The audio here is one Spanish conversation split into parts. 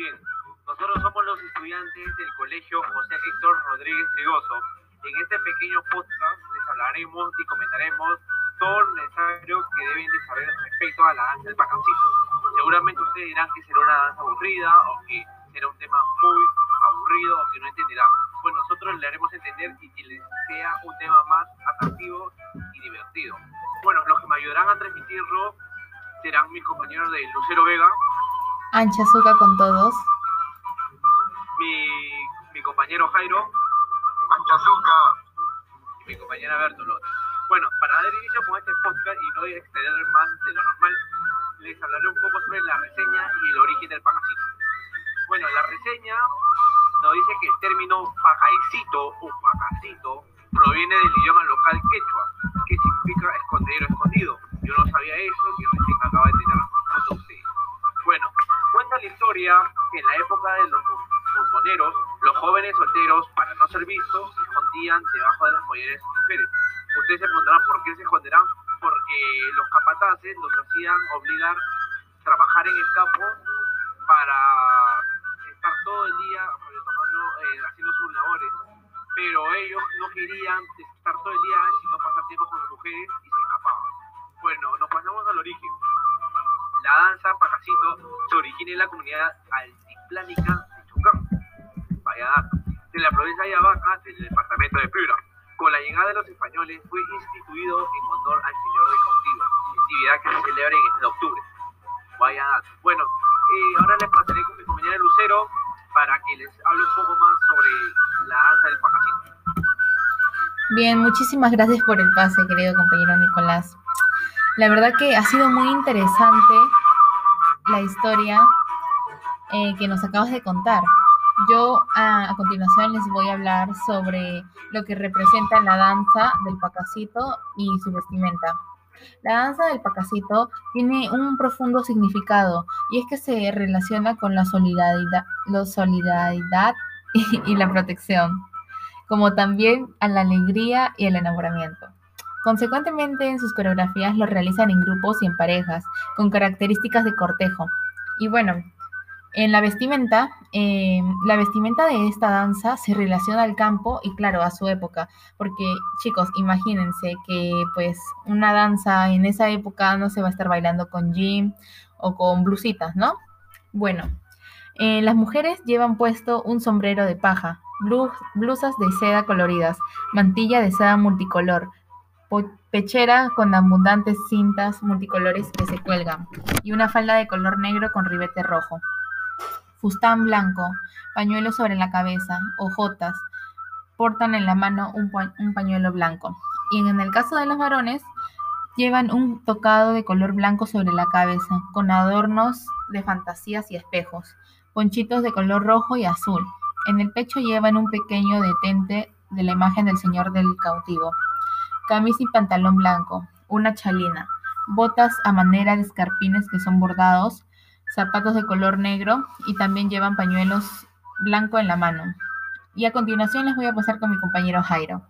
bien. Nosotros somos los estudiantes del Colegio José Héctor Rodríguez Trigoso. En este pequeño podcast les hablaremos y comentaremos todo lo necesario que deben de saber respecto a la danza del bacancito. Seguramente ustedes dirán que será una danza aburrida o que será un tema muy aburrido o que no entenderán. Pues nosotros le haremos entender y que les sea un tema más atractivo y divertido. Bueno, los que me ayudarán a transmitirlo serán mis compañeros de Lucero Vega, Ancha azúcar con todos. mi, compañero Jairo Anchazuca, y mi compañera Bertolot. Bueno, para dar inicio con este podcast y no exceder más de lo normal, les hablaré un poco sobre la reseña y el origen del pacacito. Bueno, la reseña nos dice que el término pacaicito o pacacito proviene del idioma local quechua, que significa escondedero escondido. Yo no sabía eso y recién acabo de tener que en la época de los montoneros, los jóvenes solteros, para no ser vistos, se escondían debajo de las molleras de sus mujeres. Ustedes se preguntarán por qué se esconderán, porque los capataces los hacían obligar a trabajar en el campo para estar todo el día eh, haciendo sus labores. Pero ellos no querían estar todo el día sino pasar tiempo con las mujeres y se escapaban. Bueno, nos pasamos al origen. La danza pacacito se origina en la comunidad altiplánica de Chucán, vaya dato, de la provincia de Ayabaca, del departamento de Piura. Con la llegada de los españoles fue instituido en honor al señor de cautivo, actividad que se celebra en este octubre. Vaya dato. Bueno, eh, ahora les pasaré con mi compañera Lucero para que les hable un poco más sobre la danza del pacacito. Bien, muchísimas gracias por el pase, querido compañero Nicolás. La verdad que ha sido muy interesante la historia eh, que nos acabas de contar. Yo a, continuación les voy a hablar sobre lo que representa la danza del pacacito y su vestimenta. La danza del pacacito tiene un profundo significado y es que se relaciona con la solidaridad, la solidaridad y la protección, como también a la alegría y el enamoramiento. Consecuentemente, en sus coreografías lo realizan en grupos y en parejas, con características de cortejo. Y bueno, en la vestimenta, eh, la vestimenta de esta danza se relaciona al campo y claro, a su época, porque chicos, imagínense que pues una danza en esa época no se va a estar bailando con jean o con blusitas, ¿no? Bueno, eh, las mujeres llevan puesto un sombrero de paja, blu- blusas de seda coloridas, mantilla de seda multicolor, pechera con abundantes cintas multicolores que se cuelgan y una falda de color negro con ribete rojo fustán blanco, pañuelo sobre la cabeza, ojotas, portan en la mano un, un pañuelo blanco. Y en el caso de los varones, llevan un tocado de color blanco sobre la cabeza, con adornos de fantasías y espejos, ponchitos de color rojo y azul. En el pecho llevan un pequeño detente de la imagen del Señor del cautivo, camisa y pantalón blanco, una chalina, botas a manera de escarpines que son bordados, zapatos de color negro y también llevan pañuelos blanco en la mano. Y a continuación les voy a pasar con mi compañero Jairo.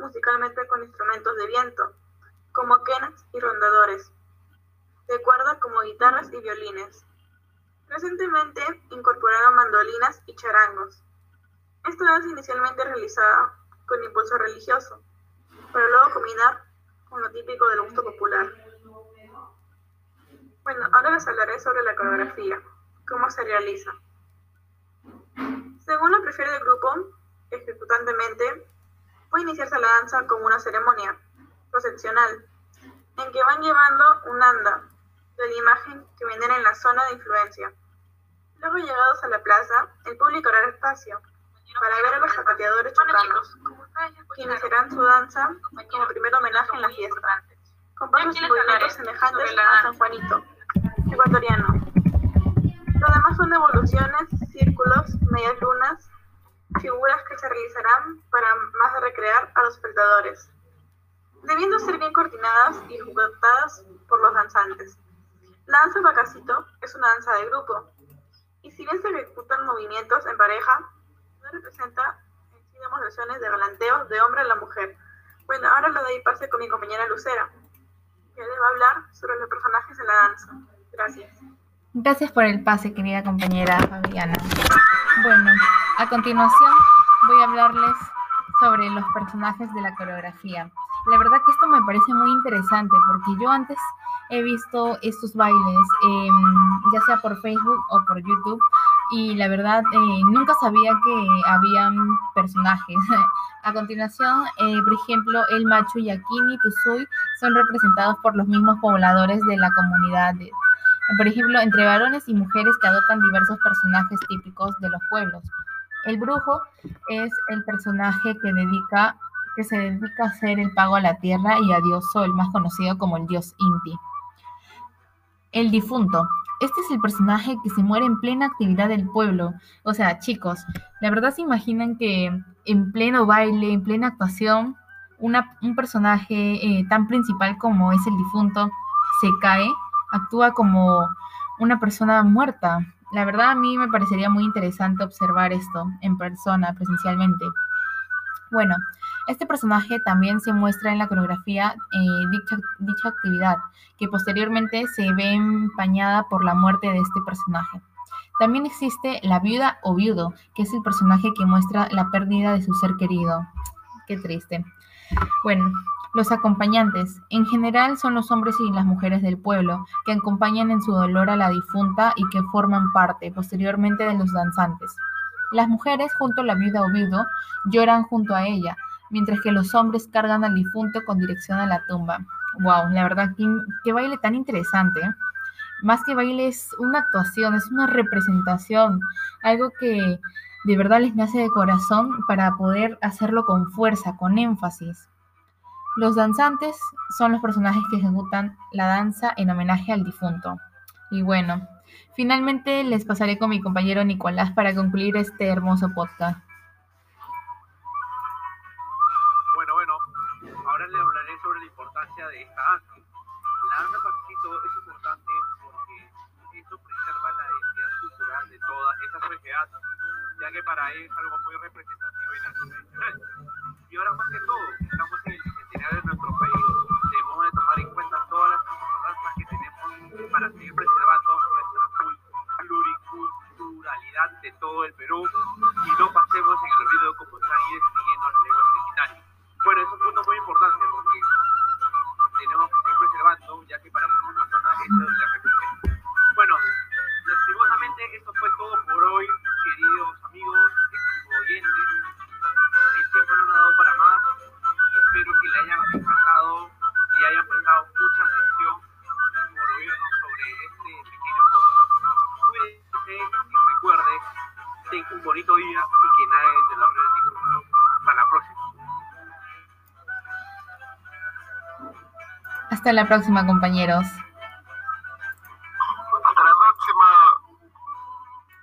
Musicalmente con instrumentos de viento, como quenas y rondadores, de cuerda como guitarras y violines. Recientemente incorporaron mandolinas y charangos. Esta danza inicialmente realizada con impulso religioso, para luego combinar con lo típico del gusto popular. Bueno, ahora les hablaré sobre la coreografía, cómo se realiza. Según lo prefiere el grupo, ejecutantemente, puede iniciarse la danza como una ceremonia procesional, en que van llevando un anda de la imagen que venden en la zona de influencia. Luego llegados a la plaza, el público hará espacio para ver a los zapateadores chocanos, que iniciarán su danza como primer homenaje en la fiesta, con pasos y movimientos semejantes a San Juanito, ecuatoriano. Lo demás son evoluciones, círculos, medias lunas, figuras que se realizarán para más recrear a los espectadores, debiendo ser bien coordinadas y ejecutadas por los danzantes. La danza bacacito es una danza de grupo, y si bien se ejecutan movimientos en pareja, no representa en sí demostraciones de galanteos de hombre a la mujer. Bueno, ahora le doy pase con mi compañera Lucera, que le va a hablar sobre los personajes en la danza. Gracias. Gracias por el pase, querida compañera Fabiana. Bueno, a continuación voy a hablarles sobre los personajes de la coreografía. La verdad que esto me parece muy interesante porque yo antes he visto estos bailes, em, ya sea por Facebook o por YouTube, y la verdad eh, nunca sabía que habían personajes. A continuación, eh, por ejemplo, el macho Yakini Tusui son representados por los mismos pobladores de la comunidad. Por ejemplo, entre varones y mujeres que adoptan diversos personajes típicos de los pueblos. El brujo es el personaje que dedica que se dedica a hacer el pago a la tierra y a Dios Sol, más conocido como el dios Inti. El difunto. Este es el personaje que se muere en plena actividad del pueblo. O sea, chicos, la verdad se imaginan que en pleno baile, en plena actuación, un personaje eh, tan principal como es el difunto se cae, actúa como una persona muerta. La verdad a mí me parecería muy interesante observar esto en persona, presencialmente. Bueno, este personaje también se muestra en la coreografía eh, dicha, dicha actividad, que posteriormente se ve empañada por la muerte de este personaje. También existe la viuda o viudo, que es el personaje que muestra la pérdida de su ser querido. Qué triste. Bueno, los acompañantes, en general, son los hombres y las mujeres del pueblo, que acompañan en su dolor a la difunta y que forman parte posteriormente de los danzantes. Las mujeres, junto a la viuda o viudo, lloran junto a ella, mientras que los hombres cargan al difunto con dirección a la tumba. Wow, la verdad, qué, baile tan interesante. ¿eh? Más que baile es una actuación, es una representación, algo que de verdad les nace de corazón para poder hacerlo con fuerza, con énfasis. Los danzantes son los personajes que ejecutan la danza en homenaje al difunto. Y bueno, finalmente les pasaré con mi compañero Nicolás para concluir este hermoso podcast. de esta danza. La danza pasito es importante porque esto preserva la identidad cultural de toda esta sociedad, ya que para él es algo muy representativo y nacional. Y ahora más que todo, estamos todo el Perú Hasta la próxima, compañeros.